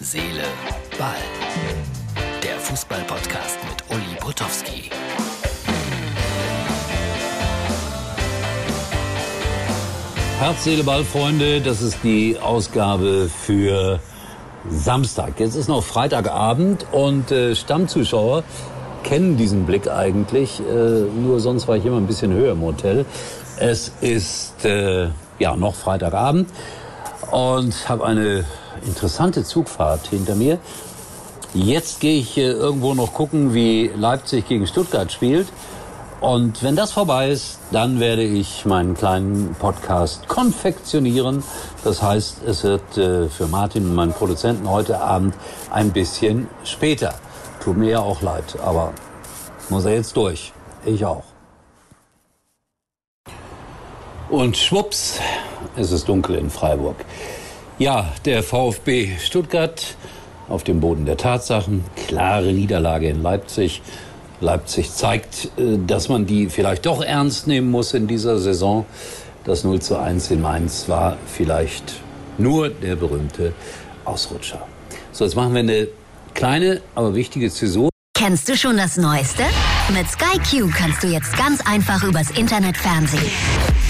Seele, Ball. Der Fußball-Podcast mit Uli Potowski. Herz, Seele, Ball, Freunde, das ist die Ausgabe für Samstag. Jetzt ist noch Freitagabend und äh, Stammzuschauer kennen diesen Blick eigentlich. Äh, nur sonst war ich immer ein bisschen höher im Hotel. Es ist äh, ja noch Freitagabend und habe eine interessante Zugfahrt hinter mir. Jetzt gehe ich irgendwo noch gucken, wie Leipzig gegen Stuttgart spielt. Und wenn das vorbei ist, dann werde ich meinen kleinen Podcast konfektionieren. Das heißt, es wird äh, für Martin, meinen Produzenten, heute Abend ein bisschen später. Tut mir ja auch leid, aber muss er jetzt durch. Ich auch. Und schwupps, es ist dunkel in Freiburg. Ja, der VfB Stuttgart auf dem Boden der Tatsachen. Klare Niederlage in Leipzig. Leipzig zeigt, äh, dass man die vielleicht doch ernst nehmen muss in dieser Saison. Das 0 zu 1 in Mainz war vielleicht nur der berühmte Ausrutscher. So, jetzt machen wir eine kleine, aber wichtige Zäsur. Kennst du schon das Neueste? Mit Sky Q kannst du jetzt ganz einfach übers Internet Fernsehen.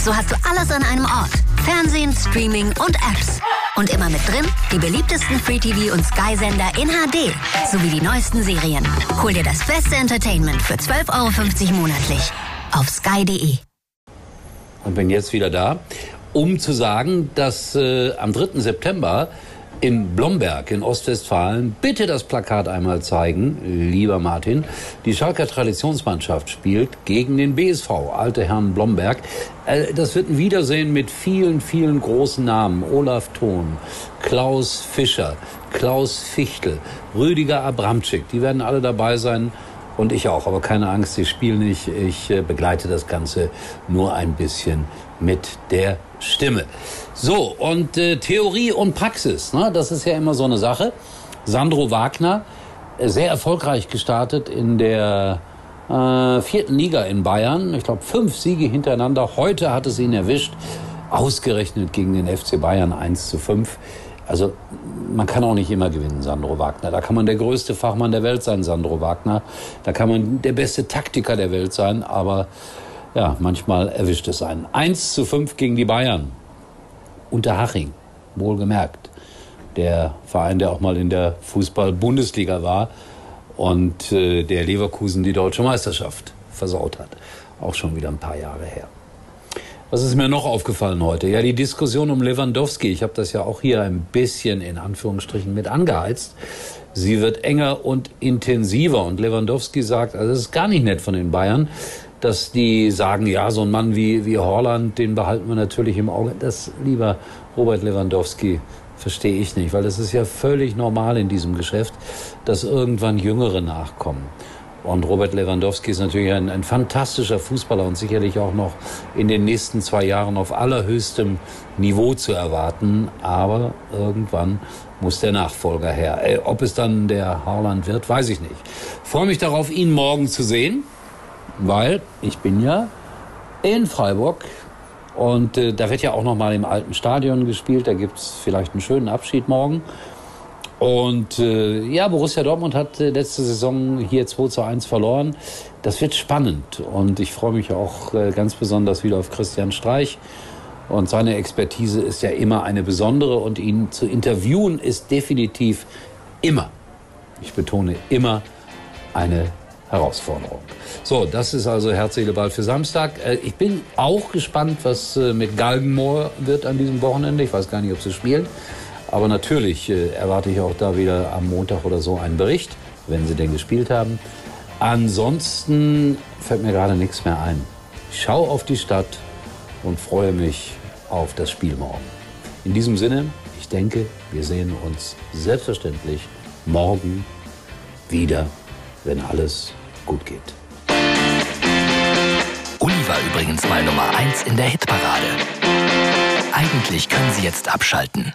So hast du alles an einem Ort. Fernsehen, Streaming und Apps. Und immer mit drin die beliebtesten Free-TV- und Sky-Sender in HD sowie die neuesten Serien. Hol dir das beste Entertainment für 12,50 Euro monatlich auf sky.de. Und bin jetzt wieder da, um zu sagen, dass äh, am 3. September in Blomberg in Ostwestfalen bitte das Plakat einmal zeigen, lieber Martin. Die Schalker Traditionsmannschaft spielt gegen den BSV, alte Herrn Blomberg. Äh, das wird ein Wiedersehen mit vielen, vielen großen Namen. Olaf Thon, Klaus Fischer, Klaus Fichtel, Rüdiger Abramczyk. Die werden alle dabei sein. Und ich auch, aber keine Angst, sie spielen nicht. Ich äh, begleite das Ganze nur ein bisschen mit der Stimme. So, und äh, Theorie und Praxis, ne? das ist ja immer so eine Sache. Sandro Wagner, äh, sehr erfolgreich gestartet in der äh, vierten Liga in Bayern. Ich glaube, fünf Siege hintereinander. Heute hat es ihn erwischt. Ausgerechnet gegen den FC Bayern 1 zu 5. Also man kann auch nicht immer gewinnen, Sandro Wagner. Da kann man der größte Fachmann der Welt sein, Sandro Wagner. Da kann man der beste Taktiker der Welt sein, aber ja, manchmal erwischt es einen. 1 zu 5 gegen die Bayern. Unterhaching, wohlgemerkt. Der Verein, der auch mal in der Fußball-Bundesliga war und äh, der Leverkusen die deutsche Meisterschaft versaut hat. Auch schon wieder ein paar Jahre her. Was ist mir noch aufgefallen heute? Ja, die Diskussion um Lewandowski. Ich habe das ja auch hier ein bisschen in Anführungsstrichen mit angeheizt. Sie wird enger und intensiver. Und Lewandowski sagt, also es ist gar nicht nett von den Bayern, dass die sagen, ja, so ein Mann wie, wie Horland, den behalten wir natürlich im Auge. Das, lieber Robert Lewandowski, verstehe ich nicht, weil das ist ja völlig normal in diesem Geschäft, dass irgendwann Jüngere nachkommen. Und Robert Lewandowski ist natürlich ein, ein, fantastischer Fußballer und sicherlich auch noch in den nächsten zwei Jahren auf allerhöchstem Niveau zu erwarten. Aber irgendwann muss der Nachfolger her. Äh, ob es dann der Haaland wird, weiß ich nicht. Freue mich darauf, ihn morgen zu sehen, weil ich bin ja in Freiburg und äh, da wird ja auch noch mal im alten Stadion gespielt. Da gibt's vielleicht einen schönen Abschied morgen. Und äh, ja, Borussia Dortmund hat äh, letzte Saison hier 2 zu 1 verloren. Das wird spannend und ich freue mich auch äh, ganz besonders wieder auf Christian Streich. Und seine Expertise ist ja immer eine besondere und ihn zu interviewen ist definitiv immer, ich betone immer, eine Herausforderung. So, das ist also Herzliche Ball für Samstag. Äh, ich bin auch gespannt, was äh, mit Galgenmoor wird an diesem Wochenende. Ich weiß gar nicht, ob sie spielen. Aber natürlich äh, erwarte ich auch da wieder am Montag oder so einen Bericht, wenn sie denn gespielt haben. Ansonsten fällt mir gerade nichts mehr ein. Ich schaue auf die Stadt und freue mich auf das Spiel morgen. In diesem Sinne, ich denke, wir sehen uns selbstverständlich morgen wieder, wenn alles gut geht. Uli war übrigens mal Nummer 1 in der Hitparade. Eigentlich können Sie jetzt abschalten.